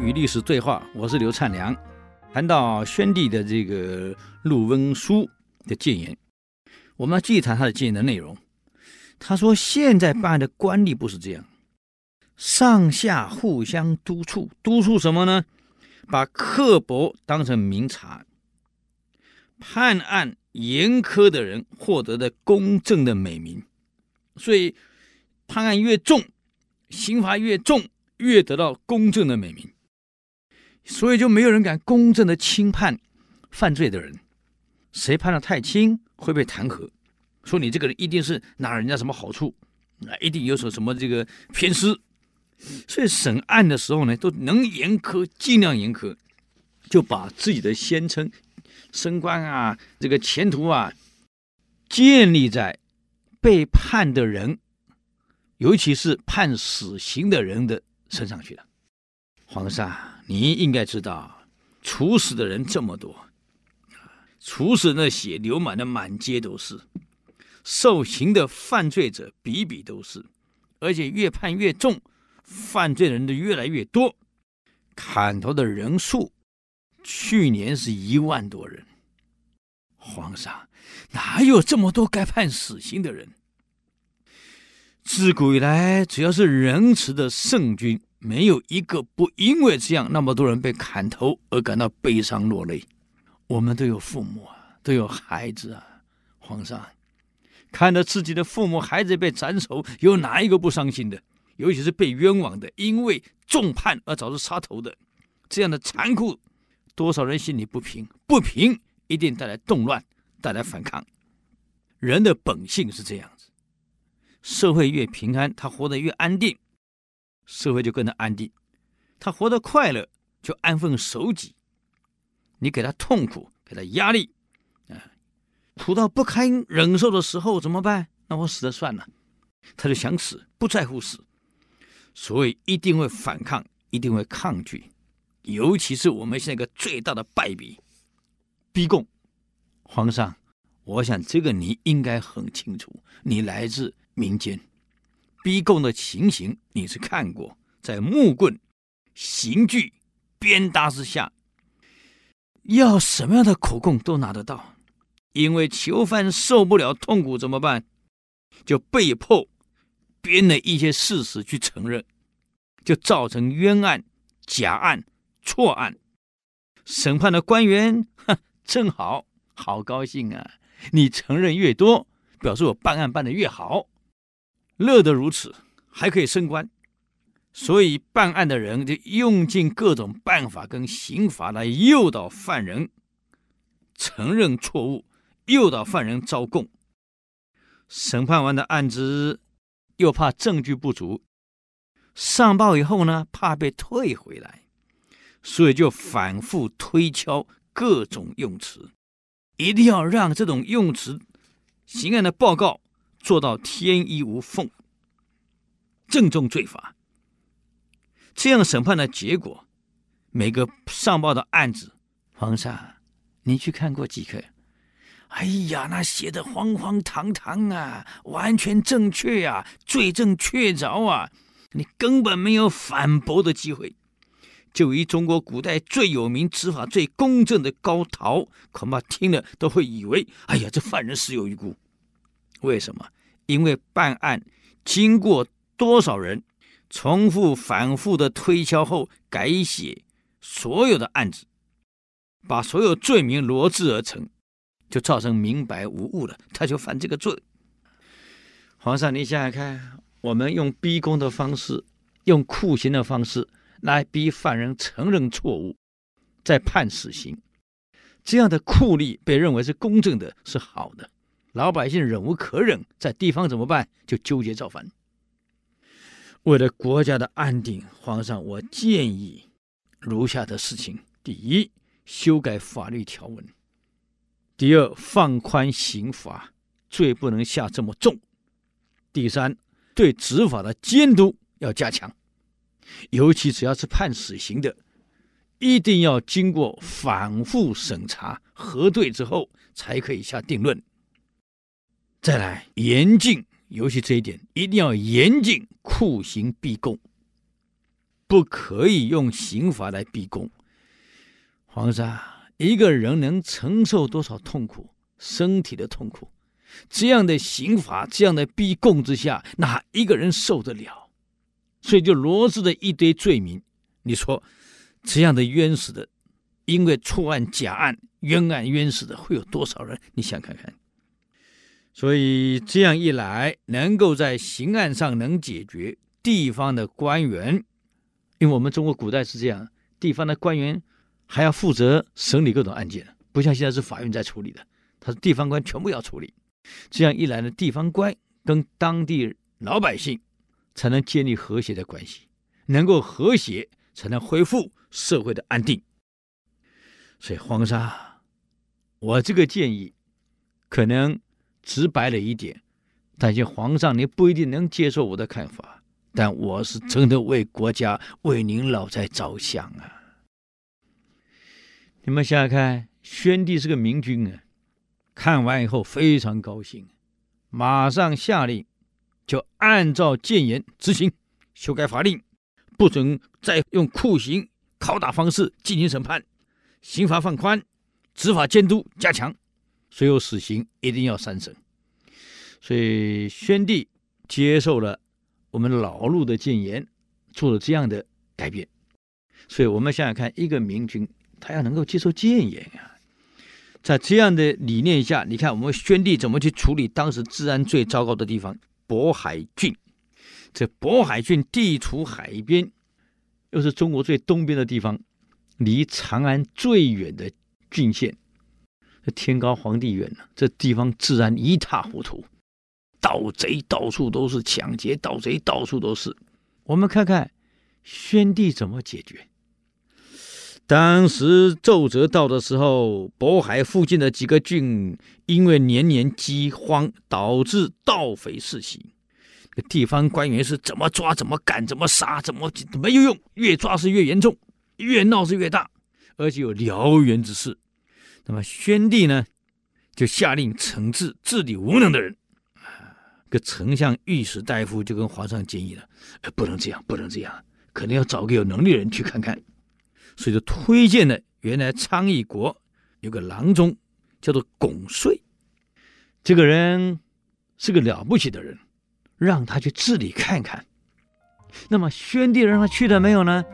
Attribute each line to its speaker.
Speaker 1: 与历史对话，我是刘灿良。谈到宣帝的这个陆温书的谏言，我们要继续谈他的谏言的内容。他说：“现在办案的官吏不是这样，上下互相督促，督促什么呢？把刻薄当成明察，判案严苛的人获得的公正的美名。所以判案越重，刑罚越重，越得到公正的美名。”所以就没有人敢公正的轻判犯罪的人，谁判的太轻会被弹劾，说你这个人一定是拿人家什么好处，啊，一定有所什么这个偏私。所以审案的时候呢，都能严苛尽量严苛，就把自己的先称、升官啊，这个前途啊，建立在被判的人，尤其是判死刑的人的身上去了。皇上。你应该知道，处死的人这么多，处死那血流满的满街都是，受刑的犯罪者比比都是，而且越判越重，犯罪人的越来越多，砍头的人数去年是一万多人。皇上，哪有这么多该判死刑的人？自古以来，只要是仁慈的圣君。没有一个不因为这样那么多人被砍头而感到悲伤落泪。我们都有父母啊，都有孩子啊。皇上，看着自己的父母、孩子被斩首，有哪一个不伤心的？尤其是被冤枉的，因为重判而导致杀头的，这样的残酷，多少人心里不平？不平一定带来动乱，带来反抗。人的本性是这样子，社会越平安，他活得越安定。社会就跟着安定，他活得快乐就安分守己。你给他痛苦，给他压力，啊，苦到不堪忍受的时候怎么办？那我死了算了，他就想死，不在乎死，所以一定会反抗，一定会抗拒。尤其是我们现在一个最大的败笔，逼供。皇上，我想这个你应该很清楚，你来自民间。逼供的情形你是看过，在木棍、刑具、鞭打之下，要什么样的口供都拿得到。因为囚犯受不了痛苦怎么办？就被迫编了一些事实去承认，就造成冤案、假案、错案。审判的官员，哼，正好，好高兴啊！你承认越多，表示我办案办得越好。乐得如此，还可以升官，所以办案的人就用尽各种办法跟刑罚来诱导犯人承认错误，诱导犯人招供。审判完的案子，又怕证据不足，上报以后呢，怕被退回来，所以就反复推敲各种用词，一定要让这种用词刑案的报告。做到天衣无缝，正中罪罚。这样审判的结果，每个上报的案子，皇上，你去看过几个？哎呀，那写的荒荒唐唐啊，完全正确啊，罪证确凿啊，你根本没有反驳的机会。就以中国古代最有名、执法最公正的高陶，恐怕听了都会以为，哎呀，这犯人死有余辜。为什么？因为办案经过多少人重复反复的推敲后改写所有的案子，把所有罪名罗织而成，就造成明白无误了，他就犯这个罪。皇上，你想想看，我们用逼供的方式，用酷刑的方式来逼犯人承认错误，再判死刑，这样的酷吏被认为是公正的，是好的。老百姓忍无可忍，在地方怎么办？就纠结造反。为了国家的安定，皇上，我建议如下的事情：第一，修改法律条文；第二，放宽刑罚，罪不能下这么重；第三，对执法的监督要加强，尤其只要是判死刑的，一定要经过反复审查、核对之后，才可以下定论。再来严禁，尤其这一点一定要严禁酷刑逼供。不可以用刑罚来逼供。皇上，一个人能承受多少痛苦？身体的痛苦，这样的刑罚，这样的逼供之下，哪一个人受得了？所以就罗织了一堆罪名。你说这样的冤死的，因为错案、假案、冤案冤死的会有多少人？你想看看。所以这样一来，能够在刑案上能解决，地方的官员，因为我们中国古代是这样，地方的官员还要负责审理各种案件，不像现在是法院在处理的。他是地方官，全部要处理。这样一来呢，地方官跟当地老百姓才能建立和谐的关系，能够和谐，才能恢复社会的安定。所以，皇上，我这个建议可能直白了一点，但是皇上你不一定能接受我的看法，但我是真的为国家、为您老在着想啊！你们想想看，宣帝是个明君啊。看完以后非常高兴，马上下令，就按照谏言执行，修改法令，不准再用酷刑、拷打方式进行审判，刑罚放宽，执法监督加强，所有死刑一定要三审。所以宣帝接受了我们老路的谏言，做了这样的改变。所以我们想想看，一个明君他要能够接受谏言啊。在这样的理念下，你看我们宣帝怎么去处理当时治安最糟糕的地方——渤海郡。这渤海郡地处海边，又是中国最东边的地方，离长安最远的郡县。天高皇帝远，这地方治安一塌糊涂，盗贼到处都是，抢劫盗贼到处都是。我们看看宣帝怎么解决。当时奏折到的时候，渤海附近的几个郡因为年年饥荒，导致盗匪四起。地方官员是怎么抓、怎么赶、怎么杀、怎么没有用，越抓是越严重，越闹是越大，而且有燎原之势。那么宣帝呢，就下令惩治治理无能的人。啊个丞相御史大夫就跟皇上建议了：不能这样，不能这样，可能要找个有能力的人去看看。所以就推荐了原来昌邑国有个郎中，叫做龚遂，这个人是个了不起的人，让他去治理看看。那么宣帝让他去了没有呢？